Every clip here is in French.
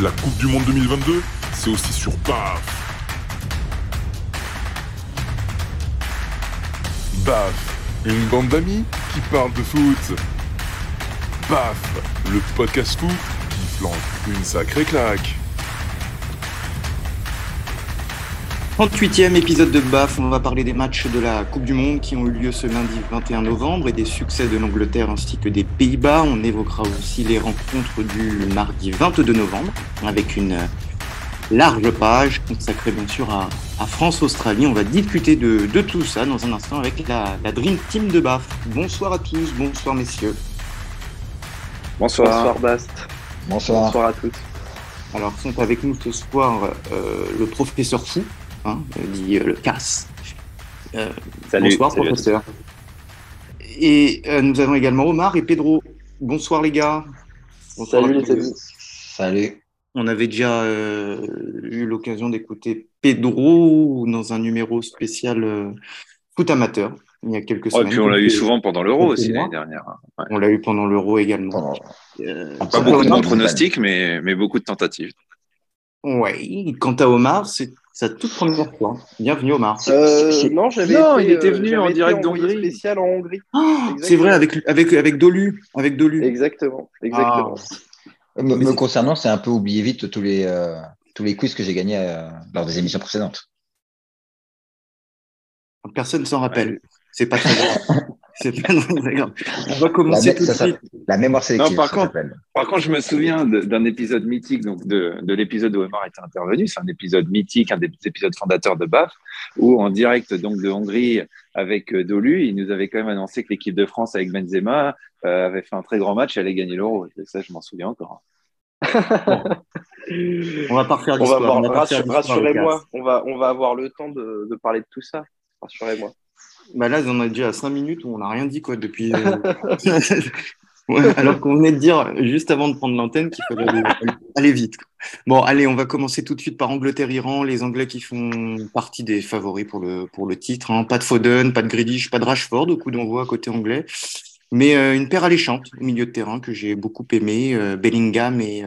La Coupe du Monde 2022, c'est aussi sur BAF. BAF, une bande d'amis qui parle de foot. BAF, le podcast foot qui flanque une sacrée claque. 38e épisode de BAF, on va parler des matchs de la Coupe du Monde qui ont eu lieu ce lundi 21 novembre et des succès de l'Angleterre ainsi que des Pays-Bas. On évoquera aussi les rencontres du mardi 22 novembre avec une large page consacrée bien sûr à, France-Australie. On va discuter de, tout ça dans un instant avec la, Dream Team de BAF. Bonsoir à tous, bonsoir messieurs. Bonsoir. Bonsoir Bast. Bonsoir. Bonsoir à tous. Alors sont avec nous ce soir euh, le professeur Fou, hein, dit euh, le casse. Euh, salut, bonsoir, professeur. Et euh, nous avons également Omar et Pedro. Bonsoir, les gars. salut, les amis. Salut. On avait déjà eu l'occasion d'écouter Pedro dans un numéro spécial foot amateur il y a quelques semaines. Et puis on l'a eu souvent pendant l'Euro aussi l'année dernière. On l'a eu pendant l'Euro également. Pas beaucoup de pronostics, mais, mais beaucoup de tentatives. Oui, quant à Omar, c'est sa toute première fois. Bienvenue Omar. Euh, non, j'avais non, il était venu en direct d'Hongrie. spécial en Hongrie. Ah, c'est vrai, avec, avec, avec Dolu. Avec Dolu. Exactement. exactement. Ah. Me, concernant, c'est un peu oublié vite tous les, euh, tous les quiz que j'ai gagnés euh, lors des émissions précédentes. Personne ne s'en rappelle. C'est pas très grave. C'est pas On va commencer la, tout de suite. La mémoire sélective. Non, par, contre, par contre, je me souviens d'un épisode mythique, donc de, de l'épisode où Omar était intervenu. C'est un épisode mythique, un des épisodes fondateurs de BAF, où en direct donc de Hongrie avec euh, Dolu, il nous avait quand même annoncé que l'équipe de France avec Benzema euh, avait fait un très grand match et allait gagner l'Euro. Ça, je m'en souviens encore. on va pas faire Rassurez-moi, on va, on va avoir le temps de, de parler de tout ça. Rassurez-moi. Bah là, on a déjà à 5 minutes où on n'a rien dit quoi depuis. Euh, alors qu'on venait de dire juste avant de prendre l'antenne qu'il fallait aller, vite. Bon, allez, on va commencer tout de suite par Angleterre-Iran. Les Anglais qui font partie des favoris pour le, titre. Hein. Pas de Foden, pas de Grealish, pas de Rashford au coup d'envoi côté anglais. Mais euh, une paire alléchante au milieu de terrain que j'ai beaucoup aimé, euh, Bellingham et,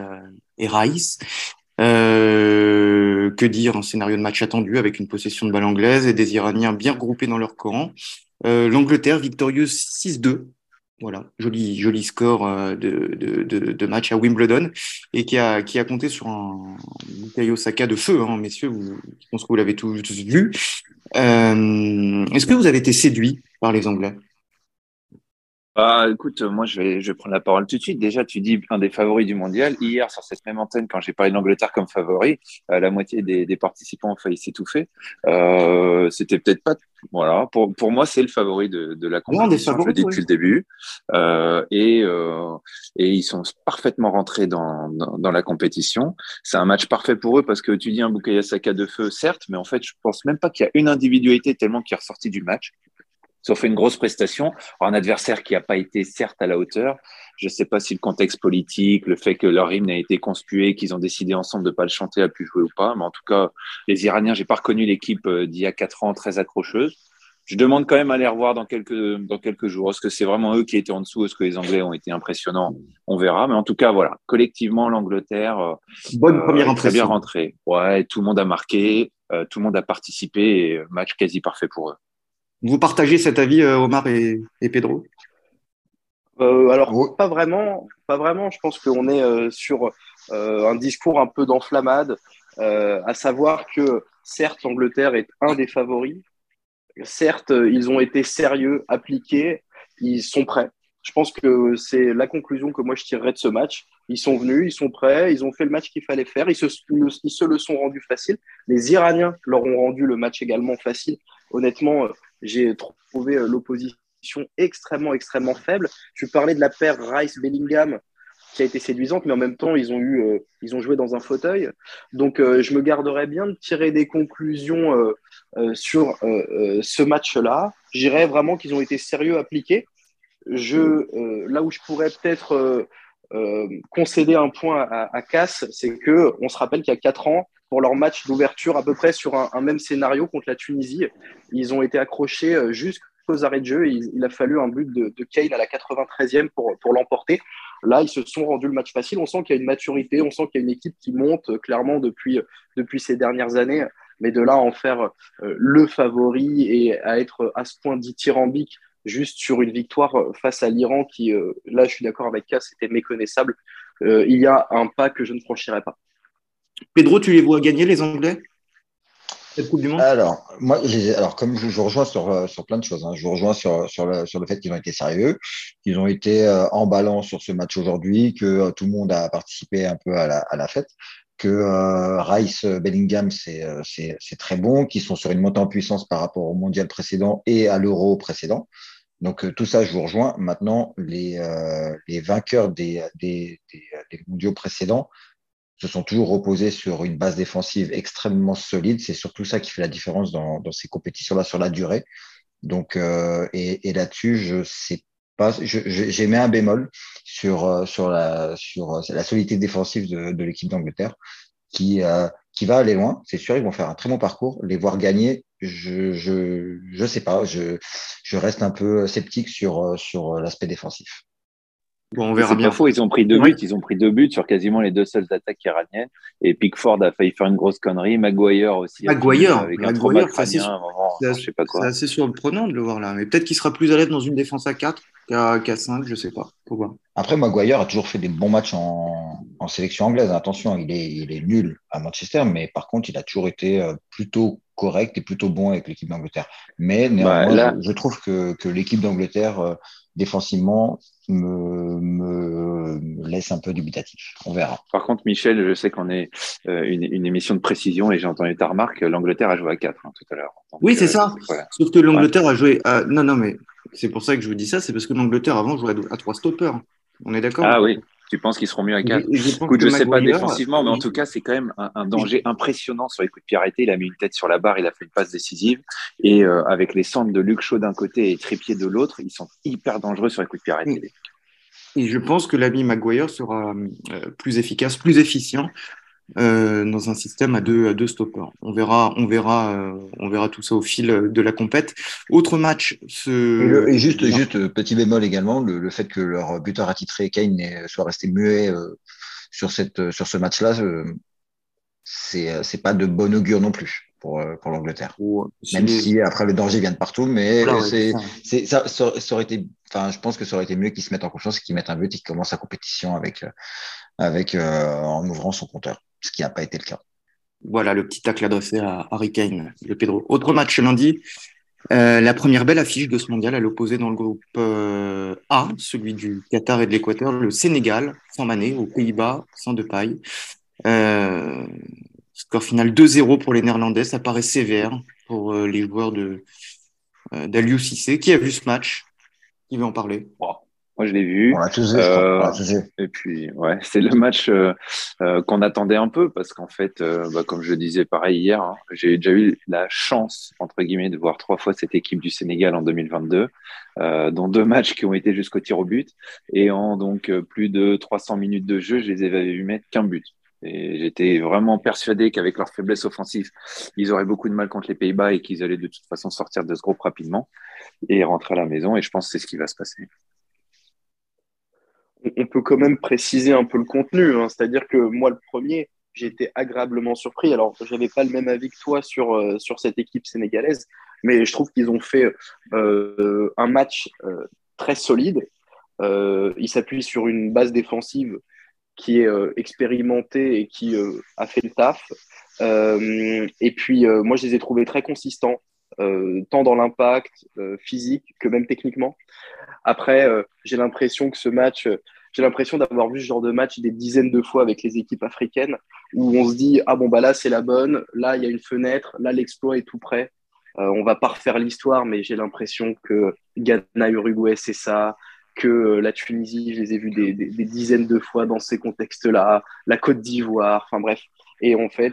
et Rice. Euh, que dire Un scénario de match attendu avec une possession de balle anglaise et des Iraniens bien regroupés dans leur camp. Euh, L'Angleterre victorieuse 6-2. Voilà, joli, joli score euh, de, de, match à Wimbledon et qui a, qui a compté sur un Bukayo Saka de feu, hein, messieurs. Je pense que vous l'avez tous, vu. Est-ce que vous avez été séduit par les Anglais? Bah, écoute, moi, je vais, je vais prendre la parole tout de suite. Déjà, tu dis un des favoris du mondial. Hier, sur cette même antenne, quand j'ai parlé de l'Angleterre comme favori, euh, la moitié des, des, participants ont failli s'étouffer. Euh, C'était peut-être pas. Voilà. Pour, pour moi, c'est le favori de, de la compétition. je le dis depuis le début. Euh, et, euh, et ils sont parfaitement rentrés dans, dans, dans la compétition. C'est un match parfait pour eux parce que tu dis un Bukayo Saka de feu, certes, mais en fait, je pense même pas qu'il y a une individualité tellement qui est ressortie du match sauf une grosse prestation. un adversaire qui n'a pas été certes à la hauteur. Je ne sais pas si le contexte politique, le fait que leur hymne a été conspué, qu'ils ont décidé ensemble de ne pas le chanter, a pu jouer ou pas. Mais en tout cas, les Iraniens, j'ai pas reconnu l'équipe euh, d'il y a quatre ans très accrocheuse. Je demande quand même à les revoir dans quelques, dans quelques jours. Est-ce que c'est vraiment eux qui étaient en dessous? Est-ce que les Anglais ont été impressionnants? On verra. Mais en tout cas, voilà. Collectivement, l'Angleterre. Euh, Bonne première euh, Très bien rentrée. Ouais, tout le monde a marqué. tout le monde a participé. Et match quasi parfait pour eux. Vous partagez cet avis, euh, Omar et, Pedro? Euh, alors, pas vraiment, pas vraiment. Je pense qu'on est euh, sur un discours un peu d'enflammade, à savoir que certes, l'Angleterre est un des favoris. Certes, ils ont été sérieux, appliqués, ils sont prêts. Je pense que c'est la conclusion que moi je tirerais de ce match. Ils sont venus, ils sont prêts, ils ont fait le match qu'il fallait faire, ils se, ils se le sont rendus facile. Les Iraniens leur ont rendu le match également facile. Honnêtement, j'ai trouvé euh, l'opposition extrêmement, extrêmement faible. Tu parlais de la paire Rice-Bellingham qui a été séduisante, mais en même temps, ils ont, eu, euh, ils ont joué dans un fauteuil. Donc, euh, je me garderais bien de tirer des conclusions sur ce match-là. J'irais vraiment qu'ils ont été sérieux appliqués. Je, là où je pourrais peut-être concéder un point à, à Cass, c'est que on se rappelle qu'il y a quatre ans, pour leur match d'ouverture à peu près sur un, même scénario contre la Tunisie. Ils ont été accrochés euh, jusqu'au jusqu'aux arrêts de jeu. Il, a fallu un but de, Kane à la 93e pour, pour l'emporter. Là, ils se sont rendus le match facile. On sent qu'il y a une maturité, on sent qu'il y a une équipe qui monte clairement depuis, depuis ces dernières années. Mais de là à en faire le favori et à être à ce point dithyrambique juste sur une victoire face à l'Iran qui, là, je suis d'accord avec K, c'était méconnaissable. il y a un pas que je ne franchirai pas. Pedro, tu les vois gagner les Anglais cette Coupe du Monde? Alors, moi, alors comme je, vous rejoins sur, euh, sur plein de choses, hein. je vous rejoins sur, sur, le, sur le fait qu'ils ont été sérieux, qu'ils ont été euh, en balance sur ce match aujourd'hui, que euh, tout le monde a participé un peu à la, à la fête, que Rice, Bellingham, c'est très bon, qu'ils sont sur une montée en puissance par rapport au mondial précédent et à l'euro précédent. Donc tout ça, je vous rejoins. Maintenant, les, les vainqueurs des, des, des mondiaux précédents se sont toujours reposés sur une base défensive extrêmement solide. C'est surtout ça qui fait la différence dans, dans ces compétitions-là sur la durée. Donc, euh, et, et là-dessus, je sais pas, j'ai mis un bémol sur, euh, sur, la, sur euh, la solidité défensive de, de l'équipe d'Angleterre qui, euh, qui va aller loin. C'est sûr, ils vont faire un très bon parcours. Les voir gagner, je je, je sais pas. Je, je reste un peu sceptique sur, sur l'aspect défensif. Bon, on verra bien. Faux, ils ont pris deux buts. Ils ont pris deux buts sur quasiment les deux seules attaques iraniennes. Et Pickford a failli faire une grosse connerie. Maguire aussi. Maguire, avec Maguire, c'est assez, surprenant de le voir là. Mais peut-être qu'il sera plus à l'aise dans une défense à 4 qu'à 5, je sais pas. Pourquoi Après, Maguire a toujours fait des bons matchs en, en sélection anglaise. Attention, il est, il est nul à Manchester, mais par contre, il a toujours été euh, plutôt correct et plutôt bon avec l'équipe d'Angleterre. Mais bah, néanmoins, je, trouve que, que l'équipe d'Angleterre, euh, défensivement, me, me, laisse un peu dubitatif. On verra. Par contre, Michel, je sais qu'on est euh, une, une, émission de précision et j'ai entendu ta remarque, l'Angleterre a joué à 4 hein, tout à l'heure. Oui, c'est ça. Sauf que l'Angleterre a joué à... Non, non, mais c'est pour ça que je vous dis ça, c'est parce que l'Angleterre avant jouait à, 3 stoppers. On est d'accord? Ah oui. Tu penses qu'ils seront mieux à 4 je ne sais pas défensivement, mais en tout cas, c'est quand même un, danger impressionnant sur les coups de pied arrêtés. Il a mis une tête sur la barre, il a fait une passe décisive. Et euh, avec les centres de Luc Shaw d'un côté et Trépied de l'autre, ils sont hyper dangereux sur les coups de pied arrêtés. Et je pense que l'ami Maguire sera euh, plus efficace, plus efficient euh, dans un système à deux, à deux stoppers. On verra, on, verra, euh, on verra tout ça au fil de la compète. Autre match. Ce... Et, juste, juste petit bémol également, le, fait que leur buteur attitré, Kane, soit resté muet euh, sur, cette, sur ce match-là, c'est c'est pas de bon augure non plus pour, pour l'Angleterre. Même si après le danger vient de partout, mais c'est ça, ça, ça, aurait été, enfin, je pense que ça aurait été mieux qu'ils se mettent en confiance, qu'ils mettent un but et qu'ils commencent la compétition avec, avec en ouvrant son compteur ce qui n'a pas été le cas. Voilà le petit tacle adressé à Harry Kane, le Pedro. Autre match lundi, euh, la première belle affiche de ce mondial à l'opposé dans le groupe euh, A, celui du Qatar et de l'Équateur, le Sénégal, sans Mané, aux Pays-Bas, sans de paille. Euh, score final 2-0 pour les Néerlandais, ça paraît sévère pour les joueurs de d'Aliou Cissé. Qui a vu ce match Qui veut en parler moi, je l'ai vu. Euh, et puis, ouais, c'est le match euh, euh, qu'on attendait un peu parce qu'en fait, bah, comme je disais pareil hier, hein, j'ai déjà eu la chance, entre guillemets, de voir trois fois cette équipe du Sénégal en 2022, dont deux matchs qui ont été jusqu'au tir au but. Et en donc plus de 300 minutes de jeu, je les avais vus mettre qu'un but. J'étais vraiment persuadé qu'avec leur faiblesse offensive, ils auraient beaucoup de mal contre les Pays-Bas et qu'ils allaient de toute façon sortir de ce groupe rapidement et rentrer à la maison. Et je pense que c'est ce qui va se passer on peut quand même préciser un peu le contenu. Hein. C'est-à-dire que moi, le premier, j'ai été agréablement surpris. Alors, je n'avais pas le même avis que toi sur, euh, sur cette équipe sénégalaise, mais je trouve qu'ils ont fait euh, un match euh, très solide. ils s'appuient sur une base défensive qui est expérimentée et qui a fait le taf. et puis, moi, je les ai trouvés très consistants, tant dans l'impact physique que même techniquement. Après, euh, j'ai l'impression que ce match, euh, j'ai l'impression d'avoir vu ce genre de match des dizaines de fois avec les équipes africaines où on se dit ah bon bah là c'est la bonne, là il y a une fenêtre, là l'exploit est tout prêt. Euh, on va pas refaire l'histoire, mais j'ai l'impression que Ghana, Uruguay c'est ça, que la Tunisie, je les ai vus des, des, dizaines de fois dans ces contextes-là, la Côte d'Ivoire, enfin bref. Et en fait,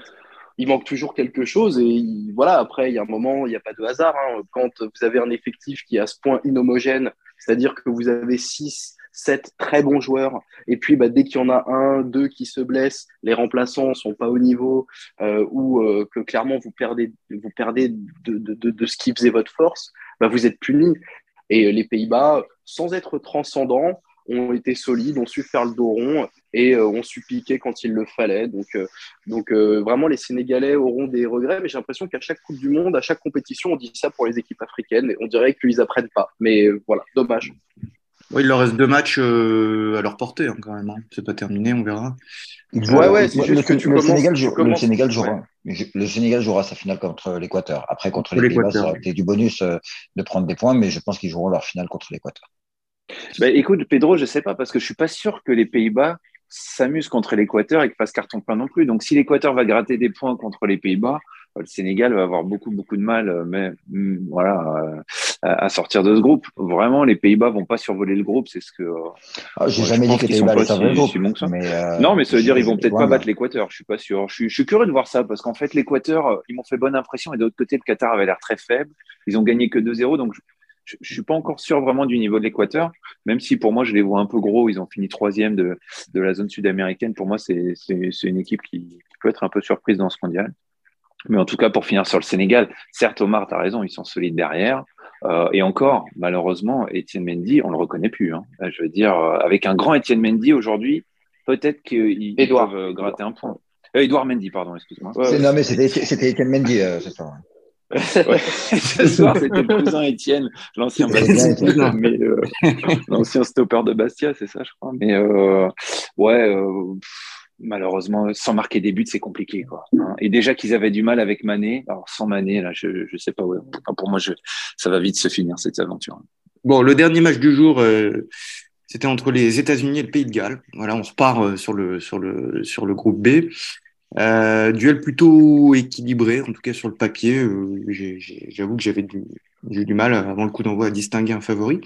il manque toujours quelque chose. Et voilà, après, il y a un moment, il n'y a pas de hasard. Hein. Quand vous avez un effectif qui est à ce point inhomogène, c'est-à-dire que vous avez six, sept très bons joueurs, et puis bah, dès qu'il y en a un, deux qui se blessent, les remplaçants ne sont pas au niveau, euh, ou euh, que clairement vous perdez, vous perdez de, de, de, ce qui faisait votre force, bah, vous êtes punis. Et les Pays-Bas, sans être transcendants, ont été solides, ont su faire le dos rond et euh, ont su piquer quand il le fallait. Donc, euh, donc euh, vraiment, les Sénégalais auront des regrets, mais j'ai l'impression qu'à chaque Coupe du Monde, à chaque compétition, on dit ça pour les équipes africaines et on dirait qu'ils apprennent pas. Mais voilà, dommage. Oui, il leur reste deux matchs à leur portée hein, quand même. Hein. C'est pas terminé, on verra. Ouais, ouais, c'est juste que tu le, commences, Sénégal, tu le commences- Sénégal jouera. Ouais. Le Sénégal jouera sa finale contre l'Équateur. Après, contre les Pays-Bas, l'Équateur, ça aurait été du bonus euh, de prendre des points, mais je pense qu'ils joueront leur finale contre l'Équateur. Bah, écoute, Pedro, je sais pas, parce que je suis pas sûr que les Pays-Bas s'amusent contre l'Équateur et qu'ils fassent carton plein non plus. Donc, si l'Équateur va gratter des points contre les Pays-Bas, euh, le Sénégal va avoir beaucoup, beaucoup de mal, euh, mais mm, voilà, euh, à à sortir de ce groupe. Vraiment, les Pays-Bas vont pas survoler le groupe, c'est ce que. euh, Ah, J'ai jamais dit que les Pays-Bas sauver le groupe. si mais, euh, non, mais ça veut dire ils vont peut-être pas battre l'Équateur. Je suis pas sûr. Je suis, je suis curieux de voir ça parce qu'en fait, l'Équateur, ils m'ont fait bonne impression et de l'autre côté, le Qatar avait l'air très faible. Ils ont gagné que 2-0, donc je, je, je suis pas encore sûr vraiment du niveau de l'Équateur, même si pour moi, je les vois un peu gros. Ils ont fini troisième de, de la zone sud-américaine. Pour moi, c'est une équipe qui, qui peut être un peu surprise dans ce mondial. Mais en tout cas, pour finir sur le Sénégal, certes, Omar, tu as raison, ils sont solides derrière. Euh, et encore, malheureusement, Étienne Mendy, on le reconnaît plus. Hein. Euh, Je veux dire, euh, avec un grand Étienne Mendy aujourd'hui, peut-être peuvent euh, gratter un point. Euh, Édouard Mendy, pardon, excuse-moi. Ouais, C'est- ouais. Non, mais c'était c'était Étienne Mendy, euh, ce soir. Ouais. Ce soir, c'était le cousin Étienne, l'ancien euh, l'ancien stopper de Bastia, c'est ça, je crois. Mais euh, ouais, euh, pff, malheureusement, sans marquer des buts, c'est compliqué, hein. Et déjà qu'ils avaient du mal avec Mané, alors sans Mané, là, je, je sais pas. Ouais. Pour moi, ça va vite se finir cette aventure. Bon, le dernier match du jour, euh, c'était entre les États-Unis et le Pays de Galles. Voilà, on se part euh, sur le groupe B. Euh, duel plutôt équilibré, en tout cas sur le papier. J'avoue que j'avais du, du mal avant le coup d'envoi à distinguer un favori.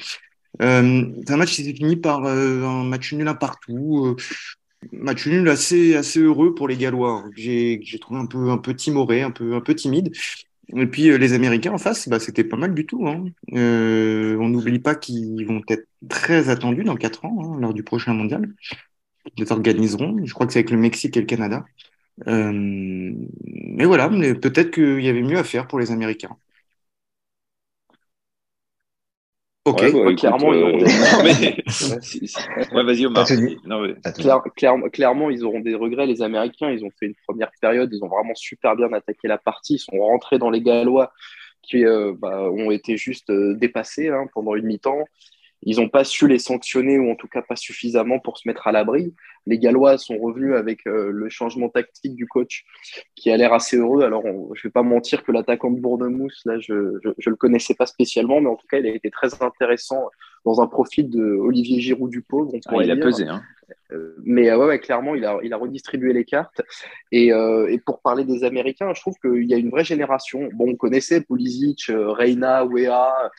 C'est un match qui s'est fini par un match nul un partout. Match nul assez heureux pour les Gallois. hein, que J'ai trouvé un peu timoré, un peu timide. Et puis euh, les Américains en face, bah, c'était pas mal du tout. Hein. Euh, on n'oublie pas qu'ils vont être très attendus dans quatre ans hein, lors du prochain mondial. Ils les organiseront. Je crois que c'est avec le Mexique et le Canada. Euh, mais voilà, peut-être qu'il y avait mieux à faire pour les Américains. Ok. Ouais, bah, Ouais, écoute, clairement, ils euh, auront des- non, mais- si- si- Ouais, vas-y, Omar. Pas tenu. Non, mais- T'as tout dit. Claire- clairement, clairement, ils auront des regrets. Les Américains, ils ont fait une première période, ils ont vraiment super bien attaqué la partie. Ils sont rentrés dans les Gallois qui euh, bah, ont été juste euh, dépassés hein, pendant une mi-temps. Ils n'ont pas su les sanctionner ou en tout cas pas suffisamment pour se mettre à l'abri. Les Gallois sont revenus avec euh, le changement tactique du coach qui a l'air assez heureux. Alors, on- je ne vais pas mentir que l'attaquant de Bournemouth, là, je ne le connaissais pas spécialement, mais en tout cas, il a été très intéressant dans un profil de Olivier Giroud du pauvre. on Ah, il a pesé. Hein. Mais euh, clairement, il a, redistribué les cartes. Et, euh, et pour parler des Américains, je trouve qu'il y a une vraie génération. Bon, on connaissait Pulisic, euh, Reina, Wea,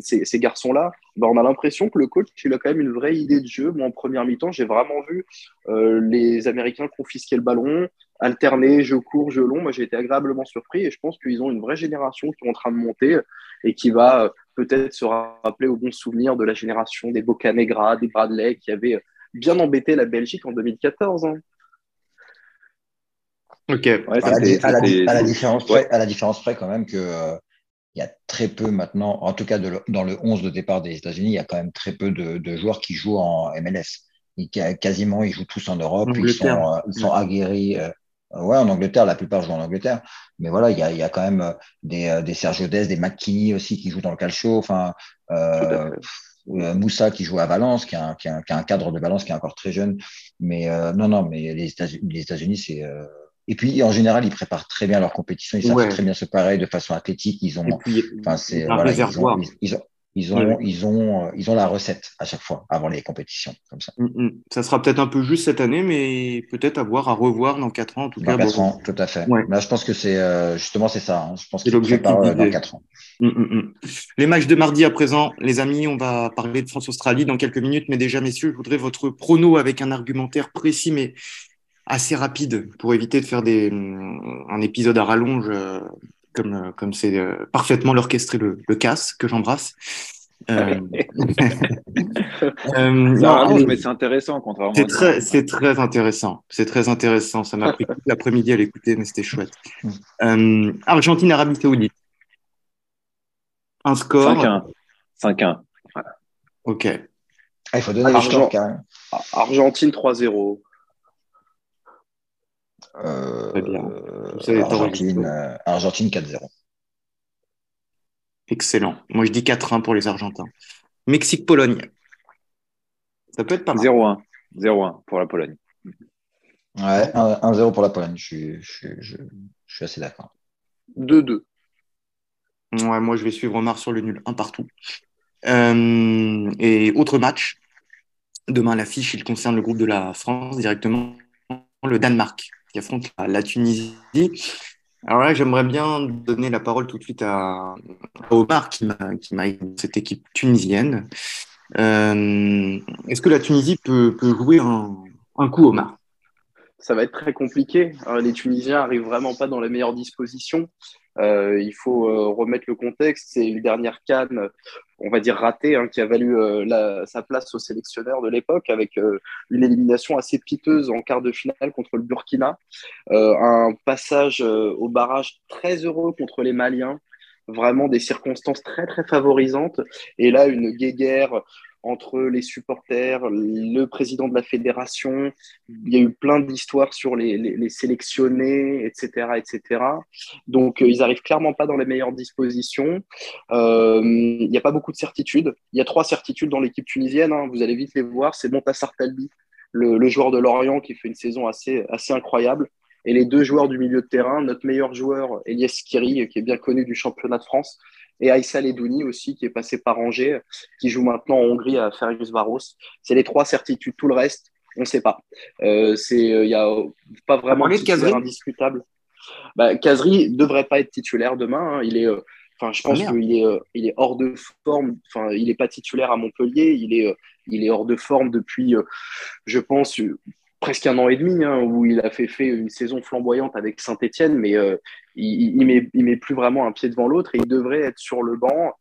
ces, garçons-là. Ben, on a l'impression que le coach, il a quand même une vraie idée de jeu. Moi, en première mi-temps, j'ai vraiment vu les Américains confisquer le ballon, alterner jeu court, jeu long. Moi, j'ai été agréablement surpris et je pense qu'ils ont une vraie génération qui est en train de monter et qui va peut-être se rappeler au bon souvenir de la génération des Bocanegra, des Bradley qui avaient bien embêté la Belgique en 2014. hein. Ok. Ouais, À la, c'était- à la- c'était- à la différence Ouais. près, à la différence près quand même que euh, il y a très peu maintenant, en tout cas de dans le 11 de départ des États-Unis, il y a quand même très peu de, de joueurs qui jouent en MLS. Ils, quasiment, ils jouent tous en Europe. Ils sont, euh, ils sont aguerris. euh, ouais, en Angleterre, la plupart jouent en Angleterre. Mais voilà, il y a, il y a quand même des, des Sergio Dest, des McKinney aussi qui jouent dans le calcio. Enfin, Moussa qui joue à Valence, qui a, un, qui, a qui a un cadre de Valence qui est encore très jeune. Mais euh, non, non, mais les États-Unis, États-Unis, c'est. euh, Et puis, en général, ils préparent très bien leur compétition. Ils savent Ouais. très bien se parer de façon athlétique. Ils ont, enfin, c'est un voilà, ils ont, réservoir. ils, ils ont, ils ont, Ouais. ils ont, euh, ils ont la recette à chaque fois avant les compétitions, comme ça. Mm, mm. Ça sera peut-être un peu juste cette année, mais peut-être à voir, à revoir dans quatre ans. En tout Dans cas, quatre bon. ans, tout à fait. Ouais. Là, je pense que c'est euh, justement c'est ça. hein. Je pense C'est l'objectif préparent euh, dans d'idée. quatre ans. Mm, mm, mm. Les matchs de mardi à présent, les amis, on va parler de France-Australie dans quelques minutes, mais déjà, messieurs, je voudrais votre prono avec un argumentaire précis, mais assez rapide, pour éviter de faire des, un épisode à rallonge, comme euh, comme c'est euh, parfaitement l'orchestré le, le casse, que j'embrasse. Euh, euh, rallonge, allez. mais c'est intéressant, contrairement C'est très, c'est très intéressant. C'est très intéressant. Ça m'a pris toute l'après-midi à l'écouter, mais c'était chouette. Euh, Argentine, Arabie Saoudite. Un score 5-1. 5-1. Ok. Ah, il faut donner les scores. Argentine 3-0. Euh, Très bien. euh, Argentine, euh, Argentine 4-0. Excellent. Moi, je dis 4-1 pour les Argentins. Mexique-Pologne. Ça peut être pas mal. 0-1. 0-1 pour la Pologne. Ouais, 1-0 pour la Pologne. Je suis, je, suis- je- je suis assez d'accord. 2-2. Ouais, moi, je vais suivre Omar sur le nul, un partout. Euh, et autre match. Demain, l'affiche, il concerne le groupe de la France directement, le Danemark, qui affronte la, la Tunisie. Alors là, j'aimerais bien donner la parole tout de suite à, Omar, qui m'a cette équipe tunisienne. Euh, Est-ce que la Tunisie peut, jouer un, un coup, Omar? Ça va être très compliqué. Euh, les Tunisiens arrivent vraiment pas dans les meilleures dispositions. Euh, il faut euh, remettre le contexte. C'est une dernière canne, on va dire ratée, hein, qui a valu euh, sa place au sélectionneur de l'époque avec une élimination assez piteuse en quart de finale contre le Burkina. Un passage au barrage très heureux contre les Maliens. Vraiment des circonstances très très favorisantes. Et là, une guéguerre entre les supporters, le président de la fédération, il y a eu plein d'histoires sur les, sélectionnés, etc., etc. Donc, euh, ils arrivent clairement pas dans les meilleures dispositions. Euh, il n'y a pas beaucoup de certitudes. Il y a trois certitudes dans l'équipe tunisienne. hein. Vous allez vite les voir. C'est Montassar Talbi, le, joueur de Lorient, qui fait une saison assez, incroyable. Et les deux joueurs du milieu de terrain, notre meilleur joueur, Elias Skiri, qui est bien connu du championnat de France, et Aïssa Ledouni aussi, qui est passé par Angers, qui joue maintenant en Hongrie à Ferencváros. C'est les trois certitudes. Tout le reste, on ne sait pas. Euh, il n'y a pas vraiment de titulaire indiscutable. Bah, Kazri devrait pas être titulaire demain. hein. Il est, euh, je Ah, pense qu'il est, euh, il est hors de forme. Enfin, il n'est pas titulaire à Montpellier. Il est, euh, il est hors de forme depuis, euh, je pense, euh, presque un an et demi, hein, où il a fait, une saison flamboyante avec Saint-Etienne, mais euh, il, il, met, plus vraiment un pied devant l'autre et il devrait être sur le banc.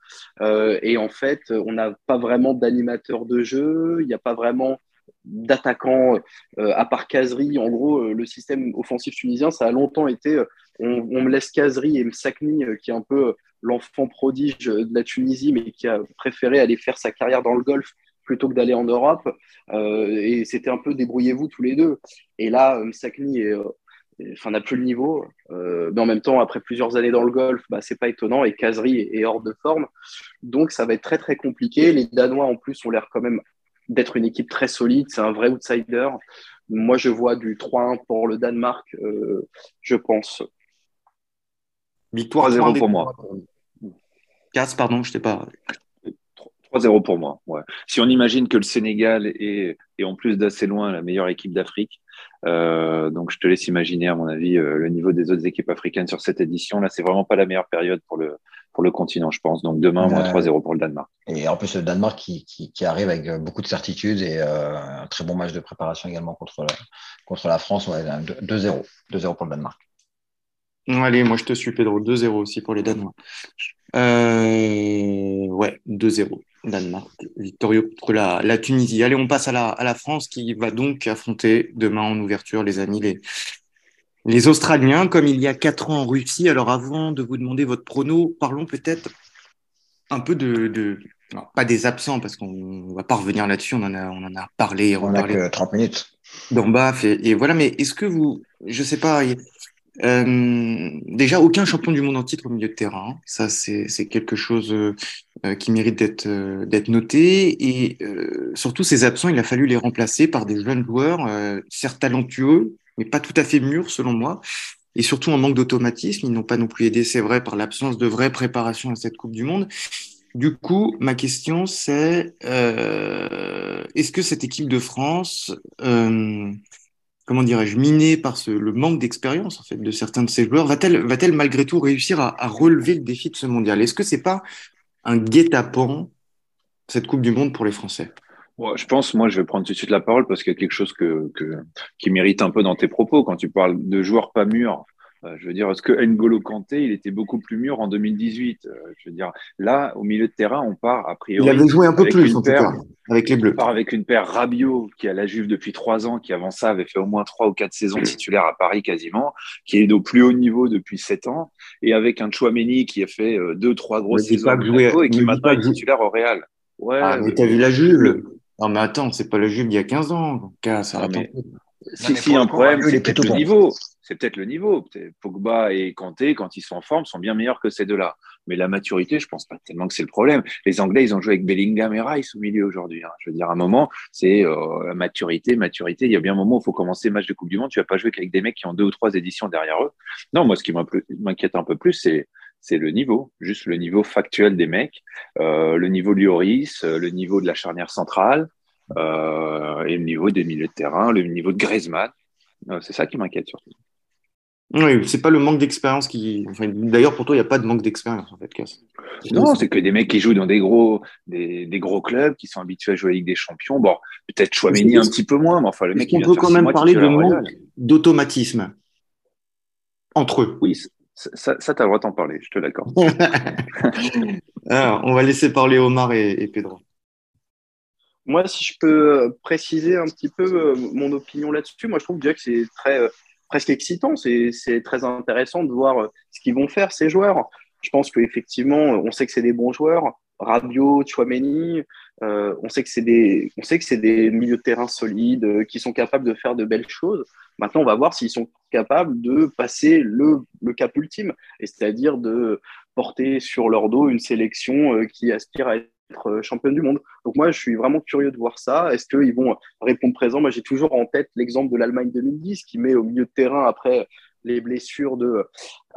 Euh, et en fait, on n'a pas vraiment d'animateur de jeu. Il n'y a pas vraiment d'attaquant euh, à part Kazri. En gros, euh, le système offensif tunisien, ça a longtemps été on, me laisse Kazri et Msakni, qui est un peu l'enfant prodige de la Tunisie, mais qui a préféré aller faire sa carrière dans le golf plutôt que d'aller en Europe. Euh, et c'était un peu débrouillez-vous tous les deux. Et là, euh, Msakni est, euh, enfin, n'a plus le niveau. Euh, mais en même temps, après plusieurs années dans le golf, bah, c'est pas étonnant. Et Kazri est, est hors de forme. Donc, ça va être très, très compliqué. Les Danois, en plus, ont l'air quand même d'être une équipe très solide. C'est un vrai outsider. Moi, je vois du 3-1 pour le Danemark, euh, je pense. Victoire 3-0 pour moi. Casse, pardon, je t'ai pas. 3-0 pour moi. Ouais. Si on imagine que le Sénégal est, est en plus d'assez loin la meilleure équipe d'Afrique, euh, donc je te laisse imaginer, à mon avis, euh, le niveau des autres équipes africaines sur cette édition. Là, c'est vraiment pas la meilleure période pour le, pour le continent, je pense. Donc demain, moi, Ouais. 3-0 pour le Danemark. Et en plus, le Danemark qui, qui, qui arrive avec euh, beaucoup de certitudes et euh, un très bon match de préparation également contre la, contre la France. Ouais, 2-0. 2-0 pour le Danemark. Allez, moi je te suis, Pedro. 2-0 aussi pour les Danois. Euh, ouais, 2-0. Danemark, victorieux contre la, la Tunisie. Allez, on passe à la, à la France qui va donc affronter demain en ouverture, les amis, les, les Australiens, comme il y a quatre ans en Russie. Alors avant de vous demander votre prono, parlons peut-être un peu de, pas des absents parce qu'on va pas revenir là-dessus. On en a, on en a parlé, On n'a reparlé que 30 minutes. dans BAF et, et voilà. Mais est-ce que vous, je sais pas, euh, déjà aucun champion du monde en titre au milieu de terrain. Ça, c'est quelque chose euh, qui mérite d'être euh, noté. Et surtout, ces absents, il a fallu les remplacer par des jeunes joueurs, certes talentueux, mais pas tout à fait mûrs selon moi. Et surtout en manque d'automatisme. Ils n'ont pas non plus aidé, c'est vrai, par l'absence de vraie préparation à cette Coupe du Monde. Du coup, ma question, c'est est-ce que cette équipe de France, comment dirais-je, minée par ce, le manque d'expérience en fait de certains de ces joueurs, va-t-elle malgré tout réussir à, relever le défi de ce mondial? Est-ce que c'est pas un guet-apens cette Coupe du Monde pour les Français? Je pense, moi, je vais prendre tout de suite la parole parce qu'il y a quelque chose qui mérite un peu dans tes propos. Quand tu parles de joueurs pas mûrs, je veux dire, est-ce que N'Golo Kanté, il était beaucoup plus mûr en 2018 euh, Je veux dire, là, au milieu de terrain, on part a priori. Il avait joué un peu plus, en tout cas, avec les Bleus. On part avec une paire Rabiot, qui a la Juve depuis trois ans, qui avant ça avait fait au moins trois ou quatre saisons titulaires à Paris quasiment, qui est au plus haut niveau depuis sept ans, et avec un Chouameni qui a fait euh, deux, trois grosses saisons et qui maintenant est titulaire au Real. Ouais, ah, mais t'as vu la Juve? Non, mais attends, c'est pas la Juve d'il y a 15 ans. ça ah, si, si, un problème, c'est le niveau. C'est peut-être le niveau. Pogba et Kanté, quand ils sont en forme, sont bien meilleurs que ces deux-là. Mais la maturité, je pense pas tellement que c'est le problème. Les Anglais, ils ont joué avec Bellingham et Rice au milieu aujourd'hui. Hein. Je veux dire, à un moment, c'est euh, maturité, maturité. Il y a bien un moment où il faut commencer match de Coupe du Monde. Tu vas pas jouer qu'avec des mecs qui ont deux ou trois éditions derrière eux. Non, moi, ce qui m'inquiète un peu plus, c'est le niveau, juste le niveau factuel des mecs, euh, le niveau de Lloris, euh, le niveau de la charnière centrale, euh, et le niveau des milieux de terrain, le niveau de Griezmann. C'est ça qui m'inquiète surtout. Oui, c'est pas le manque d'expérience qui. D'ailleurs, pour toi, il n'y a pas de manque d'expérience en fait, Cass. Non, c'est que des mecs qui jouent dans des gros, des, des, gros clubs, qui sont habitués à jouer avec des champions. Bon, peut-être Chouameni un petit peu moins, mais enfin, le mec. On peut quand même parler de manque d'automatisme entre eux? Oui, ça, ça tu as le droit d'en parler, je te l'accorde. Alors, on va laisser parler Omar et, et Pedro. Moi, si je peux préciser un petit peu euh, mon opinion là-dessus, moi je trouve déjà que c'est très euh, presque excitant, c'est très intéressant de voir euh, ce qu'ils vont faire ces joueurs. Je pense qu'effectivement, on sait que c'est des bons joueurs. Rabiot, Chouameni, on sait que c'est des, on sait que c'est des milieux de terrain solides qui sont capables de faire de belles choses. Maintenant, on va voir s'ils sont capables de passer le, le cap ultime, c'est-à-dire de porter sur leur dos une sélection qui aspire à être championne du monde. Donc moi, je suis vraiment curieux de voir ça. Est-ce qu'ils vont répondre présent? Moi, j'ai toujours en tête l'exemple de l'Allemagne 2010 qui met au milieu de terrain après les blessures de,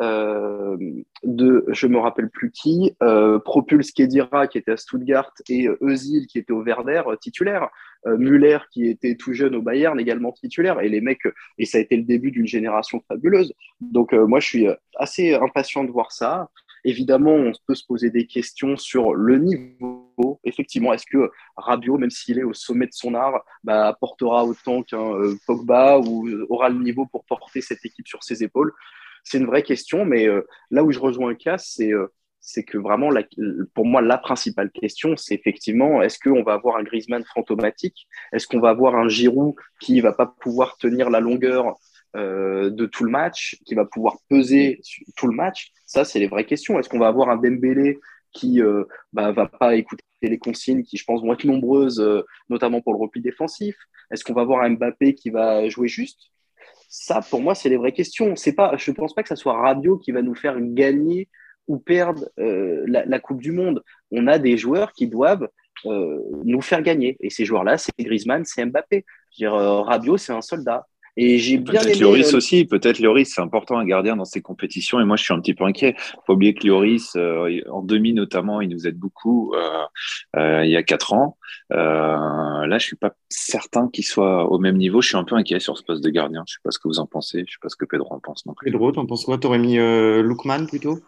euh, de je me rappelle plus qui, euh, Propulse Kedira qui était à Stuttgart et Özil qui était au Werder euh, titulaire, euh, Müller qui était tout jeune au Bayern également titulaire et les mecs et ça a été le début d'une génération fabuleuse. Donc moi je suis assez impatient de voir ça. Évidemment, on peut se poser des questions sur le niveau. Effectivement, est-ce que Rabiot, même s'il est au sommet de son art, bah, apportera autant qu'un euh, Pogba ou aura le niveau pour porter cette équipe sur ses épaules? C'est une vraie question, mais euh, là où je rejoins un cas, c'est euh, c'est que vraiment, pour moi, la principale question, c'est effectivement, est-ce qu'on va avoir un Griezmann fantomatique? Est-ce qu'on va avoir un Giroud qui va pas pouvoir tenir la longueur euh, de tout le match, qui va pouvoir peser tout le match? Ça, c'est les vraies questions. Est-ce qu'on va avoir un Dembélé qui euh, bah, va pas écouter les consignes qui, je pense, vont être nombreuses, euh, notamment pour le repli défensif Est-ce qu'on va avoir un Mbappé qui va jouer juste? Ça, pour moi, c'est les vraies questions. Pas, je ne pense pas que ce soit Radio qui va nous faire gagner ou perdre la, la, Coupe du Monde. On a des joueurs qui doivent nous faire gagner. Et ces joueurs-là, c'est Griezmann, c'est Mbappé. Je c'est un soldat. Et j'ai bien peut-être Lloris euh, aussi, peut-être Lloris, c'est important un gardien dans ces compétitions. Et moi, je suis un petit peu inquiet. Faut oublier que Lloris, euh, en demi notamment, il nous aide beaucoup euh, il y a quatre ans. là, je suis pas certain qu'il soit au même niveau. Je suis un peu inquiet sur ce poste de gardien. Je sais pas ce que vous en pensez. Je sais pas ce que Pedro en pense non plus. Pedro, t'en penses quoi? T'aurais mis Lookman plutôt?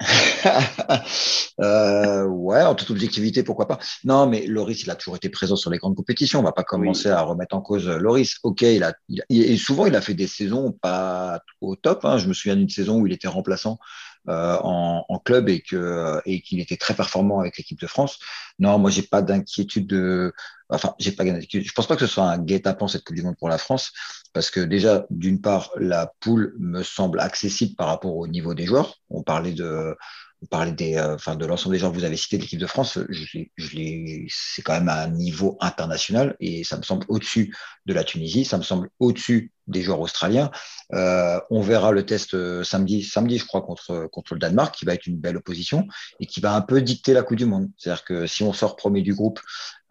euh, ouais, en toute objectivité, pourquoi pas. Non, mais Loris, il a toujours été présent sur les grandes compétitions. On va pas commencer à remettre en cause Loris. Ok, il a, et souvent il a fait des saisons pas au top. Hein. Je me souviens d'une saison où il était remplaçant euh, en, en, club et que et qu'il était très performant avec l'équipe de France. Non, moi j'ai pas d'inquiétude de. Enfin, j'ai pas d'inquiétude. Je pense pas que ce soit un guet-apens cette Coupe du Monde pour la France parce que déjà, d'une part, la poule me semble accessible par rapport au niveau des joueurs. On parlait de, on parlait des, euh, enfin, de l'ensemble des joueurs que vous avez cités de l'équipe de France. C'est quand même un niveau international et ça me semble au-dessus de la Tunisie. Ça me semble au-dessus des joueurs australiens. Euh, on verra le test euh, samedi, samedi, je crois, contre, contre le Danemark, qui va être une belle opposition et qui va un peu dicter la Coupe du Monde. C'est-à-dire que si on sort premier du groupe,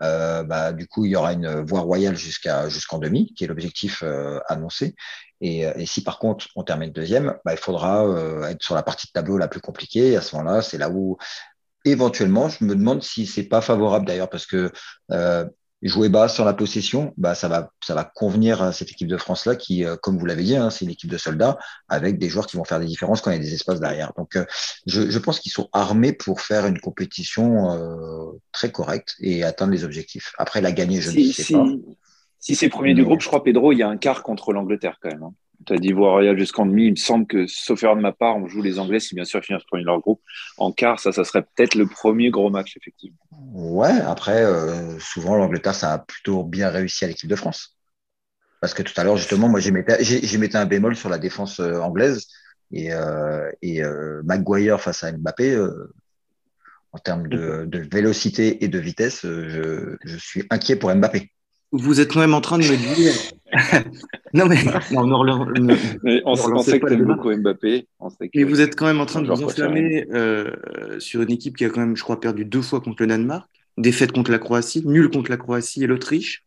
euh, bah, du coup, il y aura une voie royale jusqu'en demi, qui est l'objectif euh, annoncé. Et, si par contre on termine deuxième, bah, il faudra euh, être sur la partie de tableau la plus compliquée. À ce moment-là, c'est là où éventuellement, je me demande si c'est pas favorable d'ailleurs, parce que euh, jouer bas sur la possession, bah, ça, va, ça va convenir à cette équipe de France-là qui, euh, comme vous l'avez dit, hein, c'est une équipe de soldats avec des joueurs qui vont faire des différences quand il y a des espaces derrière. Donc, euh, je, je, pense qu'ils sont armés pour faire une compétition euh, très correcte et atteindre les objectifs. Après, la gagner, je ne sais pas. Si c'est premier du groupe, je crois, Pedro, il y a un quart contre l'Angleterre quand même. Hein. Tu as dit voir Royal jusqu'en demi. Il me semble que, sauf erreur de ma part, on joue les Anglais si bien sûr ils finissent premier de leur groupe. En quart, ça, ça serait peut-être le premier gros match, effectivement. Ouais, après, euh, souvent l'Angleterre, ça a plutôt bien réussi à l'équipe de France. Parce que tout à l'heure, justement, moi, j'ai mis un bémol sur la défense euh, anglaise et, euh, et Maguire face à Mbappé. en termes de, vélocité et de vitesse, je, je suis inquiet pour Mbappé. Vous êtes quand même en train de me dire. non, mais on, sait que beaucoup Mbappé. Mais vous êtes quand même en train de vous enflammer euh, sur une équipe qui a quand même, je crois, perdu deux fois contre le Danemark, défaite contre la Croatie, nul contre la Croatie et l'Autriche.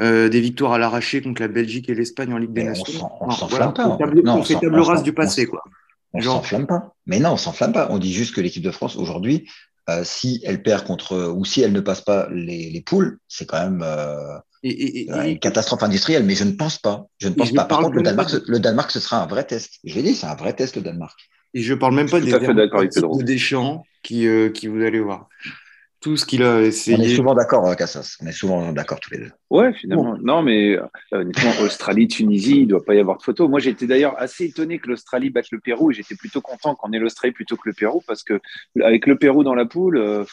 Euh, des victoires à l'arraché contre la Belgique et l'Espagne en Ligue des Nations. On s'enflamme pas. on fait table rase du passé. quoi. On s'enflamme pas. Mais non, on s'enflamme pas. On dit juste que l'équipe de France, aujourd'hui, euh, si elle perd contre ou si elle ne passe pas les, poules, c'est quand même euh, une catastrophe industrielle. Mais je ne pense pas. Je ne pense pas. Par contre, le Danemark, le Danemark, ce sera un vrai test. Je l'ai dit, c'est un vrai test le Danemark. Et je parle même pas des de Deschamps qui, euh, qui vous allez voir tout ce qu'il a essayé. On est souvent d'accord, hein, Cassas. On est souvent d'accord tous les deux. Ouais, finalement. Non, mais euh, honnêtement, Australie, Tunisie, il ne doit pas y avoir de photo. Moi, j'étais d'ailleurs assez étonné que l'Australie batte le Pérou et j'étais plutôt content qu'on ait l'Australie plutôt que le Pérou parce que avec le Pérou dans la poule, euh,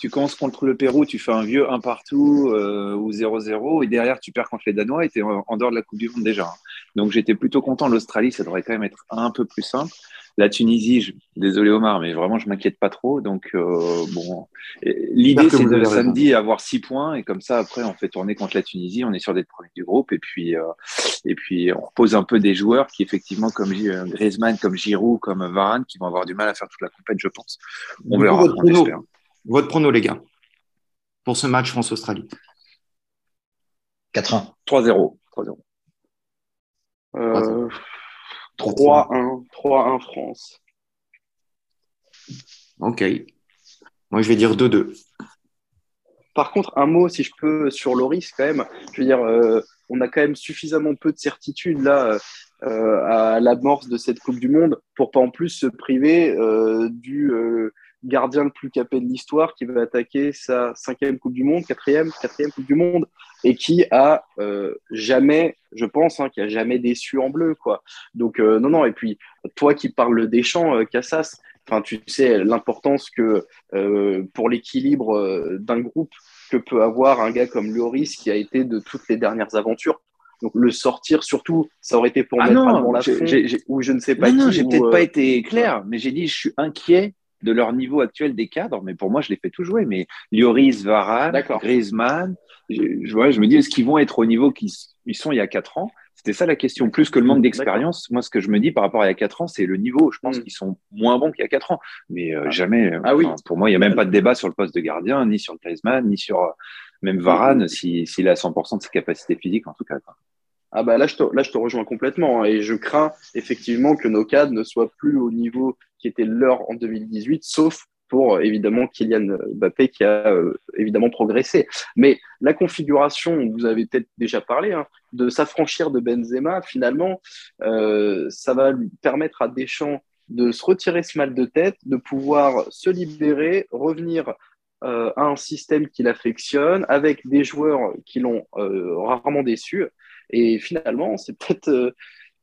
tu commences contre le Pérou, tu fais un vieux 1 partout euh, ou 0-0 et derrière, tu perds contre les Danois et tu es en, dehors de la Coupe du Monde déjà. Donc, j'étais plutôt content. L'Australie, ça devrait quand même être un peu plus simple. La Tunisie, désolé Omar, mais vraiment, je m'inquiète pas trop. Donc, euh, bon, l'idée, c'est de samedi avoir six points et comme ça, après, on fait tourner contre la Tunisie. On est sûr d'être premier du groupe et puis, euh, et puis, on repose un peu des joueurs qui, effectivement, comme euh, Griezmann, comme Giroud, comme Varane, qui vont avoir du mal à faire toute la compète, je pense. On verra. Votre prono, votre prono, les gars, pour ce match France-Australie 4-1. 3-0. 3-0. 3-1. 3-1 France. Ok. Moi, je vais dire 2-2. Par contre, un mot, si je peux, sur Loris, quand même. Je veux dire, euh, on a quand même suffisamment peu de certitude là euh, à l'amorce de cette Coupe du Monde pour pas en plus se priver euh, du gardien le plus capé de l'histoire qui va attaquer sa cinquième Coupe du Monde, quatrième, quatrième Coupe du Monde, et qui a euh, jamais, je pense, hein, qui a jamais déçu en bleu, quoi. Donc euh, non, non. Et puis toi qui parles des champs, euh, Cassas, enfin tu sais l'importance que pour l'équilibre d'un groupe que peut avoir un gars comme Lloris qui a été de toutes les dernières aventures. Donc le sortir, surtout, ça aurait été pour ah mettre non, la ou je ne sais pas non, Non, j'ai peut-être pas été clair, mais j'ai dit je suis inquiet de leur niveau actuel des cadres, mais pour moi, je les fais tout jouer. Mais Lloris, Varane, Griezmann, je, je, me dis, est-ce qu'ils vont être au niveau qu'ils sont il y a quatre ans? C'était ça la question. Plus que le manque d'expérience, moi, ce que je me dis par rapport à il y a quatre ans, c'est le niveau. Je pense mm. qu'ils sont moins bons qu'il y a quatre ans. Mais euh, ah. jamais. Ah oui. Pour moi, il n'y a même pas de débat sur le poste de gardien, ni sur le Griezmann, ni sur euh, même Varane, s'il si, a 100% de ses capacités physiques, en tout cas. Ah bah là je, te, là, je te rejoins complètement. Hein, et je crains effectivement que nos cadres ne soient plus au niveau qui était leur en 2018, sauf pour évidemment Kylian Mbappé qui a euh, évidemment progressé. Mais la configuration, vous avez peut-être déjà parlé, hein, de s'affranchir de Benzema, finalement, euh, ça va lui permettre à Deschamps de se retirer ce mal de tête, de pouvoir se libérer, revenir euh, à un système qu'il affectionne, avec des joueurs qui l'ont rarement déçu. Et finalement, c'est peut-être euh,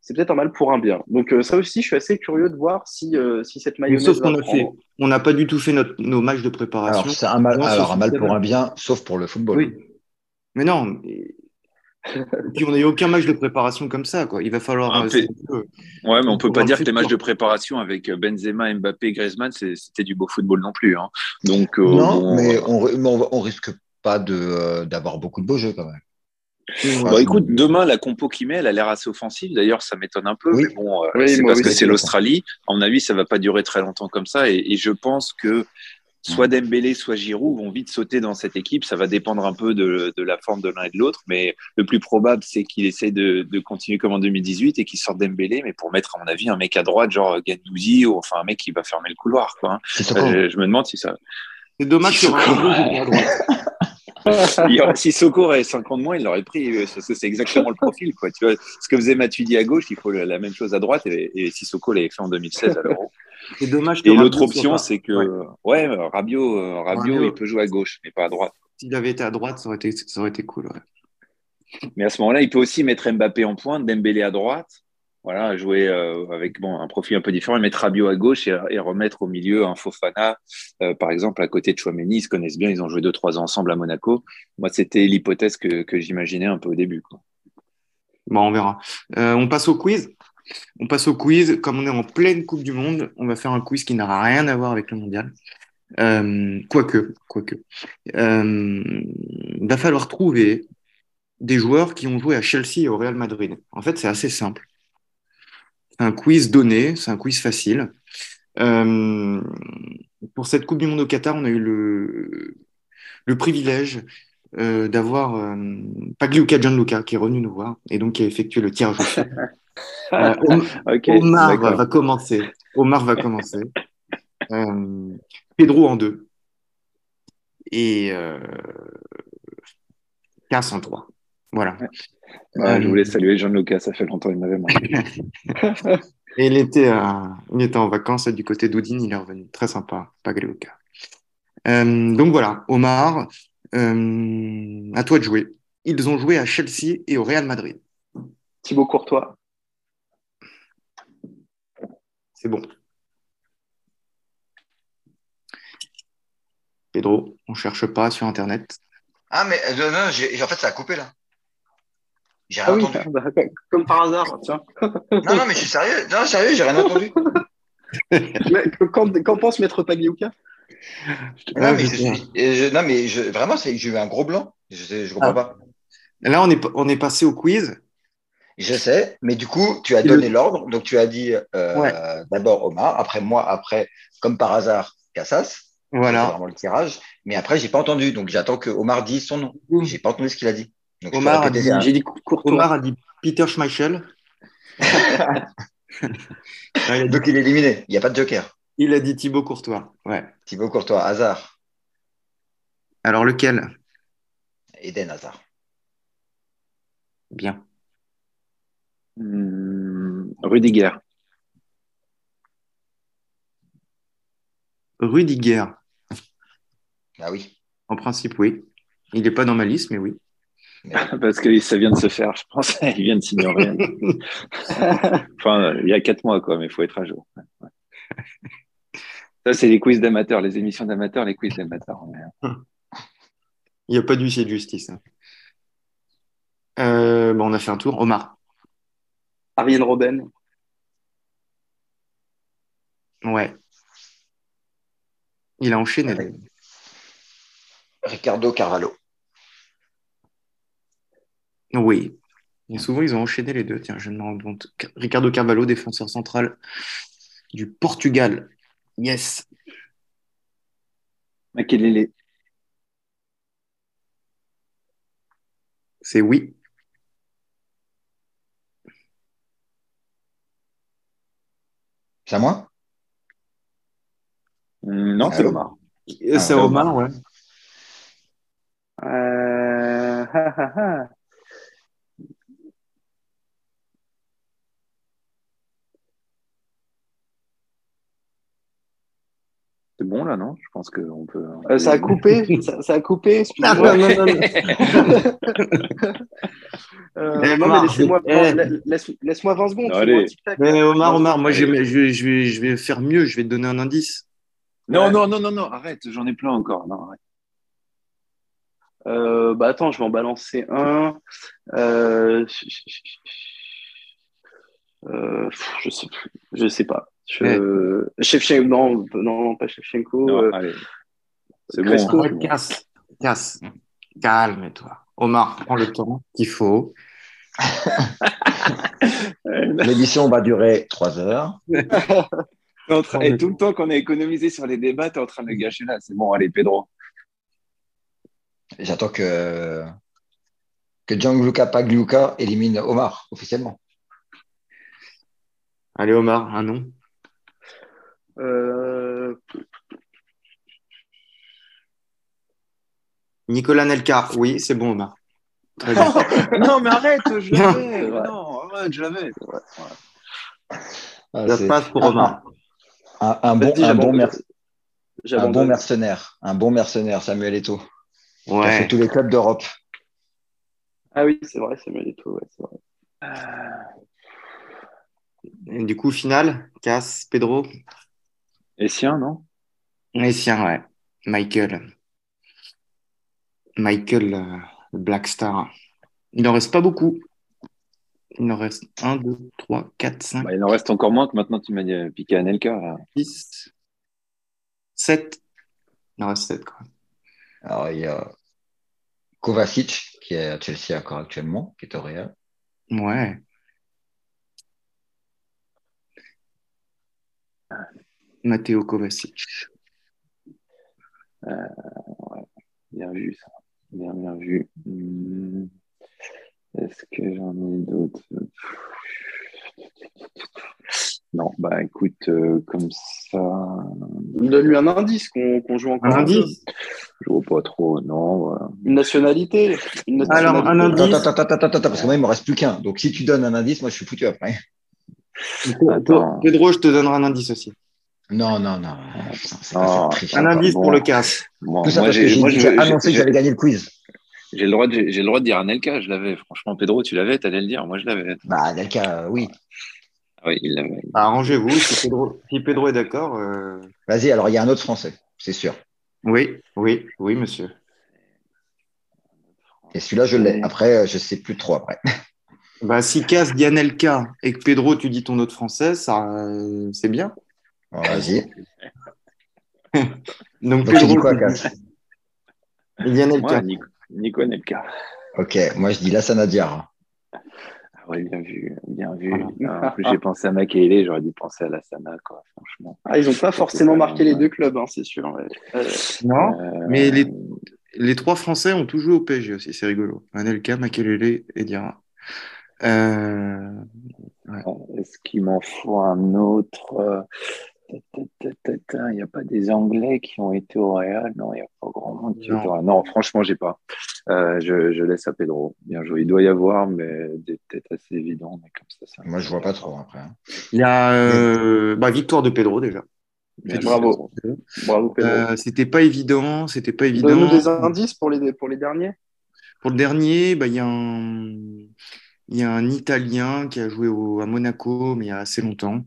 c'est peut-être un mal pour un bien. Donc euh, ça aussi, je suis assez curieux de voir si, euh, si cette mayonnaise. sauf qu'on a fait, on n'a pas du tout fait notre, nos matchs de préparation. Alors c'est un mal, alors, un mal pour un bien, sauf pour le football. Oui, mais non. puis on n'a eu aucun match de préparation comme ça, quoi. Il va falloir. ouais, mais on peut pas dire que les matchs de préparation avec Benzema, Mbappé, Griezmann, c'était du beau football non plus. Hein. Donc. non, mais on, on, on risque pas d'avoir beaucoup de beaux jeux quand même. Écoute, demain, la compo qui met, elle a l'air assez offensive. D'ailleurs, ça m'étonne un peu. Mais bon, euh, c'est parce que c'est l'Australie. À mon avis, ça va pas durer très longtemps comme ça. Et, je pense que soit mm. Dembélé, soit Giroud vont vite sauter dans cette équipe. Ça va dépendre un peu de, la forme de l'un et de l'autre. Mais le plus probable, c'est qu'il essaie de, continuer comme en 2018 et qu'il sorte Dembélé, mais pour mettre, à mon avis, un mec à droite, genre Gendouzi, ou enfin un mec qui va fermer le couloir. Quoi, hein. euh, je, me demande si ça. C'est dommage qu'il à droite. si Soko avait 50 moins, il l'aurait pris, euh, parce que c'est exactement le profil. Quoi. Tu vois, ce que faisait Matuidi à gauche, il faut la même chose à droite, et, et Sissoko l'avait fait en 2016 à l'Euro. C'est dommage Et l'autre option, c'est que ouais. ouais Rabiot, euh, Rabiot, il peut jouer à gauche, mais pas à droite. S'il avait été à droite, ça aurait été, ça aurait été cool. Mais à ce moment-là, il peut aussi mettre Mbappé en pointe, Dembélé à droite, voilà, jouer euh, avec un profil un peu différent, mettre Rabiot à gauche et, remettre au milieu un Fofana, euh, par exemple, à côté de Chouameni. Ils se connaissent bien, ils ont joué deux, trois ans ensemble à Monaco. Moi, c'était l'hypothèse que, j'imaginais un peu au début. Bon, on verra. Euh, on passe au quiz. On passe au quiz. Comme on est en pleine Coupe du Monde, on va faire un quiz qui n'aura rien à voir avec le mondial. quoique, quoique. Il va falloir trouver des joueurs qui ont joué à Chelsea et au Real Madrid. En fait, c'est assez simple un quiz donné, c'est un quiz facile. Euh, pour cette Coupe du Monde au Qatar, on a eu le, le privilège euh, d'avoir euh, Pagliuca Gianluca qui est revenu nous voir et donc qui a effectué le tirage au sort. Euh, Omar va, commencer. Omar va commencer. Pedro en deux. Et Cass en trois. Voilà. Je voulais saluer Gianluca, ça fait longtemps qu'il m'avait manqué. Et il était, il était en vacances du côté d'Oudine, il est revenu. Très sympa, Pagliuca. Euh, donc voilà, Omar, euh, à toi de jouer. Ils ont joué à Chelsea et au Real Madrid. Thibaut Courtois. C'est bon. Pedro, on cherche pas sur Internet. Ah, mais euh, non, en fait, ça a coupé là. J'ai rien ah entendu. Bah, comme par hasard, tiens. non, non, mais je suis sérieux. Non, sérieux, j'ai rien entendu. Qu'en pense Maître Pagliuca? Non, mais, je, non, mais je, vraiment, j'ai eu un gros blanc. Je ne comprends ah. pas. Là, on est, on est passé au quiz. Je sais, mais du coup, tu as donné l'ordre. Donc, tu as dit euh, d'abord Omar, après moi, après, comme par hasard, Cassas. Voilà. vraiment le tirage. Mais après, j'ai pas entendu. Donc, j'attends que Omar dise son nom. J'ai pas entendu ce qu'il a dit. Omar, a dit, j'ai dit Omar a dit Peter Schmeichel. donc, il est éliminé. Il n'y a pas de joker. Il a dit Thibaut Courtois. Ouais. Thibaut Courtois, hasard. Alors lequel? Eden Hazard. Bien. Mmh, Rudiger. Rudiger. Ah oui. En principe, oui. Il n'est pas dans ma liste, mais oui. Parce que ça vient de se faire, je pense. Il vient de s'ignorer. enfin, il y a quatre mois, quoi, mais il faut être à jour. Ça, c'est les quiz d'amateurs, les émissions d'amateurs, les quiz d'amateurs. Il n'y a pas d'huissier de justice. Hein. Euh, bon, on a fait un tour. Omar. Ariane Robben. Ouais. Il a enchaîné. Ricardo Carvalho. Oui. Et souvent, ils ont enchaîné les deux. Tiens, je me rends compte. Ricardo Carvalho, défenseur central du Portugal. Yes. Makelele. C'est oui. C'est à moi? Non, c'est Omar. C'est ah, Omar, ouais. Euh... C'est bon là, non? Je pense qu'on peut. Euh, ça a coupé ça, a coupé Non, non, non. non. euh, eh, non mais laissez-moi eh. laisse, laisse 20 secondes. Allez. Mais Omar, Omar, moi je, je, je, vais, je vais faire mieux, je vais te donner un indice. Non, ouais. non, non, non, non, arrête, j'en ai plein encore. Non, arrête. Euh, bah attends, je vais en balancer un. Euh, je sais plus, je sais pas. Je... Shevchenko, non, non, pas Shevchenko. Non, euh... allez. C'est bon. Hein. Casse, casse. Calme-toi. Omar, prends le temps qu'il faut. L'émission va durer trois heures. Et tout le temps qu'on a économisé sur les débats, tu es en train de le gâcher là. C'est bon, allez, Pedro. J'attends que, que Gianluca Pagliuca élimine Omar officiellement. Allez, Omar, un nom. Euh... Nicolas Nelka, oui, c'est bon, Omar. Très bien. non, mais arrête, je l'avais. non, arrête, je l'avais. Ah, Ça passe pour Omar. Un, un, bon, un, bon, mer... un bon, mercenaire, un bon mercenaire, Samuel Eto'o. Ouais. Qui a fait tous les clubs d'Europe. Ah oui, c'est vrai, Samuel Eto'o, ouais, c'est vrai. Euh... du coup, finale, Cass, Pedro? Essien, non? Essien, ouais. Michael. Michael euh, Black Star. Il n'en reste pas beaucoup. Il en reste 1, 2, 3, 4, 5. il en reste encore moins que maintenant tu m'as dit euh, piqué à Nelka. 6, 7. Il en reste 7. Quoi. Alors, il y a Kovacic, qui est à Chelsea encore actuellement, qui est au Real. Ouais. Matteo Kovacic. Euh, ouais. Bien vu, ça. Bien, bien vu. Hmm. Est-ce que j'en ai d'autres? Non, bah écoute, euh, comme ça. Donne-lui un indice qu'on joue encore. Un indice? Je vois pas trop, non. Une, nationalité. Alors, un indice? Attends, attends, attends, attends, parce que moi, il me reste plus qu'un. Donc, si tu donnes un indice, moi, je suis foutu après. Pedro, je te donnerai un indice aussi. Non, non, non. un indice pour le casse. Tout ça parce que j'ai annoncé que j'allais gagner le quiz. J'ai le, droit de, j'ai le droit de dire Anelka, je l'avais. Franchement, Pedro, tu l'avais, t'allais le dire. Moi, je l'avais. Bah, Anelka, euh, oui. Ah oui, il l'avait. Bah, arrangez-vous, si Pedro, si Pedro est d'accord. Euh... Vas-y, alors il y a un autre Français, c'est sûr. Oui, oui, oui, monsieur. Et celui-là, je l'ai. Après, euh, je ne sais plus trop après. Bah, si Cass dit Anelka et que Pedro, tu dis ton autre français, ça, euh, c'est bien. Vas-y. Donc, Donc Pedro, tu dis quoi, Cass Il dit Anelka. Nico, Nico Anelka. Ok, moi je dis Lassana Diarra. Ah oui, bien vu, bien vu. En plus, j'ai pensé à Makele, j'aurais dû penser à Lassana, quoi, franchement. Ah, ils n'ont pas forcément marqué les deux clubs, hein, c'est sûr. Euh, non, euh... mais les, les, trois Français ont tout joué au PSG aussi, c'est rigolo. Anelka, Makelele et Diarra. Euh... Ouais. Est-ce qu'il m'en faut un autre? Il n'y a pas des Anglais qui ont été au Real? Non, il n'y a pas grand monde qui non. Real. Non, franchement, j'ai pas. Euh, je, je, laisse à Pedro. Bien joué. Il doit y avoir, mais des têtes assez évidentes. Mais comme ça, ça Moi, je vois pas trop après. Hein. Il y a euh, bah, victoire de Pedro déjà. Bravo. Bravo Pedro. Euh, c'était pas évident. C'était pas évident. Donne-nous des indices pour les, pour les derniers. Pour le dernier, bah, il y a un. Il y a un Italien qui a joué au, à Monaco, mais il y a assez longtemps.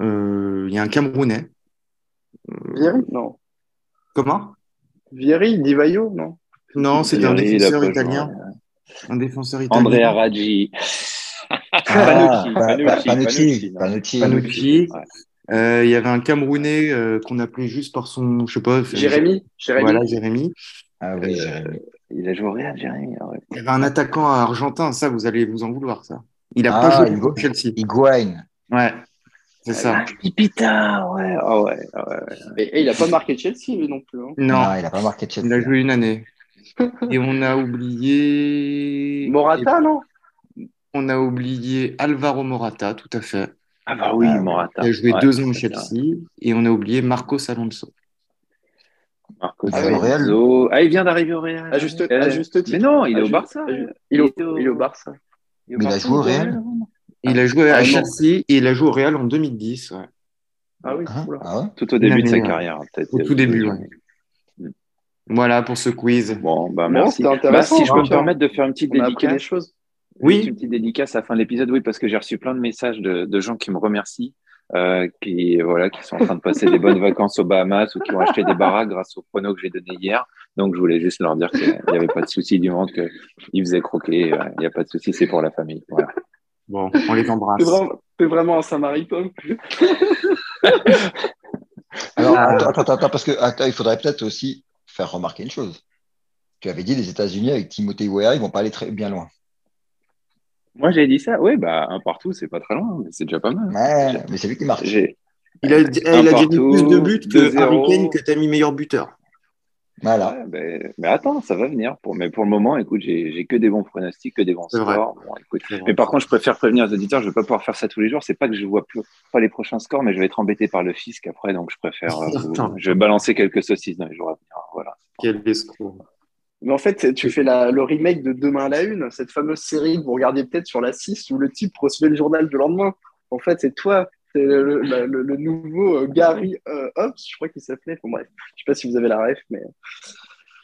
Euh, il y a un Camerounais. Vieri Non. Comment Vieri, Divaio Non. Non, c'est un défenseur italien. Un défenseur italien. Andrea Raggi. Ah, Panucci. Panucci. Panucci. Euh, il y avait un Camerounais euh, qu'on appelait juste par son, je sais pas. Jérémy. Jérémy. Voilà, Jérémy. Ah oui, Jérémy. Il a joué au Real, Jérémy. Ouais. Il y avait un attaquant argentin, ça, vous allez vous en vouloir, ça. Il a ah, pas joué au Chelsea. Higuain. Ouais. C'est ça. Pipita, ouais. Oh, ouais, ouais. Et, et, il n'a pas marqué Chelsea, lui non plus. Hein. Non, non, il n'a pas marqué Chelsea. Il a joué une année. et on a oublié. Morata, non? On a oublié Alvaro Morata, tout à fait. Ah, bah oui, Morata. Il a joué ouais, deux ans au Chelsea. Et on a oublié Marcos Alonso. Marcos Ah, Alonso. Ah, il vient d'arriver au Real. À juste, Euh, à juste titre. Mais non, il est au Barça. Il, est au, au- il est au Barça. Il, est au Mais il a Barça, joué au Real Il a joué à Ah. Chelsea et il a joué au Real en 2010. Ouais. Ah oui, ah ouais Tout au début de sa carrière, peut-être. Au tout début, ouais. Voilà pour ce quiz. Bon, bah merci. Bah, si je peux me permettre de faire une petite On a appris des dédicace. choses. Oui. Une petite dédicace à la fin de l'épisode, oui, parce que j'ai reçu plein de messages de, de gens qui me remercient, euh, qui, voilà, qui sont en train de passer des bonnes vacances aux Bahamas ou qui ont acheté des baraques grâce au prono que j'ai donné hier. Donc, je voulais juste leur dire qu'il n'y avait pas de souci du monde, qu'ils faisaient croquer. euh, Il n'y a pas de souci, c'est pour la famille. Voilà. Bon, on les embrasse. C'est vraiment, vraiment un Samaritain. Alors, attends, attends, attends, parce que attends, il faudrait peut-être aussi faire remarquer une chose. Tu avais dit les États-Unis avec Timothée Weah, ils vont pas aller très bien loin. Moi, j'ai dit ça. Oui, bah, un partout, c'est pas très loin, mais c'est déjà pas mal. Ouais, mais c'est lui qui. J'ai, Il a, il a déjà mis partout, plus de buts que 2-0. Harry Kane que t'as mis meilleur buteur. Voilà. Ouais, ben, mais attends, ça va venir. Pour, mais pour le moment, écoute, j'ai j'ai que des bons pronostics, que des bons scores. Bon, écoute, mais par contre, je préfère prévenir les auditeurs, je vais pas pouvoir faire ça tous les jours. C'est pas que je vois plus, pas les prochains scores, mais je vais être embêté par le fisc après, donc je préfère. euh, je vais balancer quelques saucisses dans les jours à venir. Voilà. Quel escroc. Mais en fait, tu fais la, le remake de Demain à la Une, cette fameuse série que vous regardez peut-être sur la 6 où le type recevait le journal du lendemain. En fait, c'est toi, c'est le, le nouveau euh, Gary euh, Hobbs, je crois qu'il s'appelait. Bon, bref, je sais pas si vous avez la ref, mais.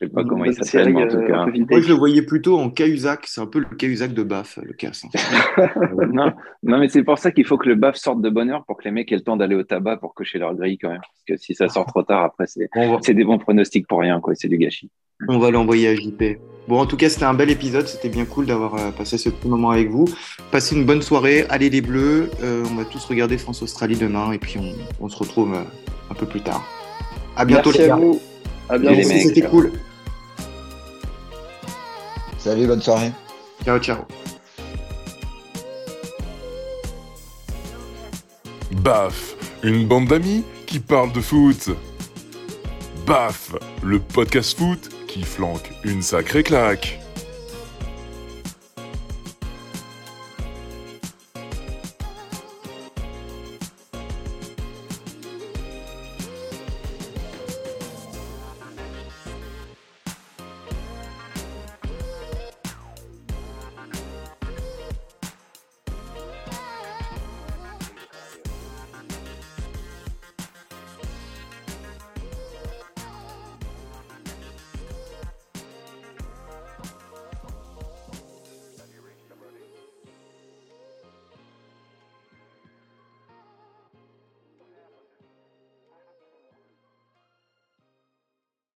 Je sais pas comment il s'appelle, en tout euh, cas. Moi, je le voyais plutôt en Cahuzac. C'est un peu le Cahuzac de BAF, le casse. non, non, mais c'est pour ça qu'il faut que le BAF sorte de bonne heure pour que les mecs aient le temps d'aller au tabac pour cocher leur grille quand même. Parce que si ça sort trop tard, après, c'est des bons pronostics pour rien, quoi. C'est du gâchis. On va l'envoyer à JP. Bon, en tout cas, c'était un bel épisode. C'était bien cool d'avoir euh, passé ce petit moment avec vous. Passez une bonne soirée. Allez les Bleus. Euh, on va tous regarder France-Australie demain et puis on, se retrouve un peu plus tard. À bientôt Merci à vous. À bientôt. C'était cool. Salut, bonne soirée. Ciao, ciao. Baf, une bande d'amis qui parle de foot. Baf, le podcast foot qui flanque une sacrée claque.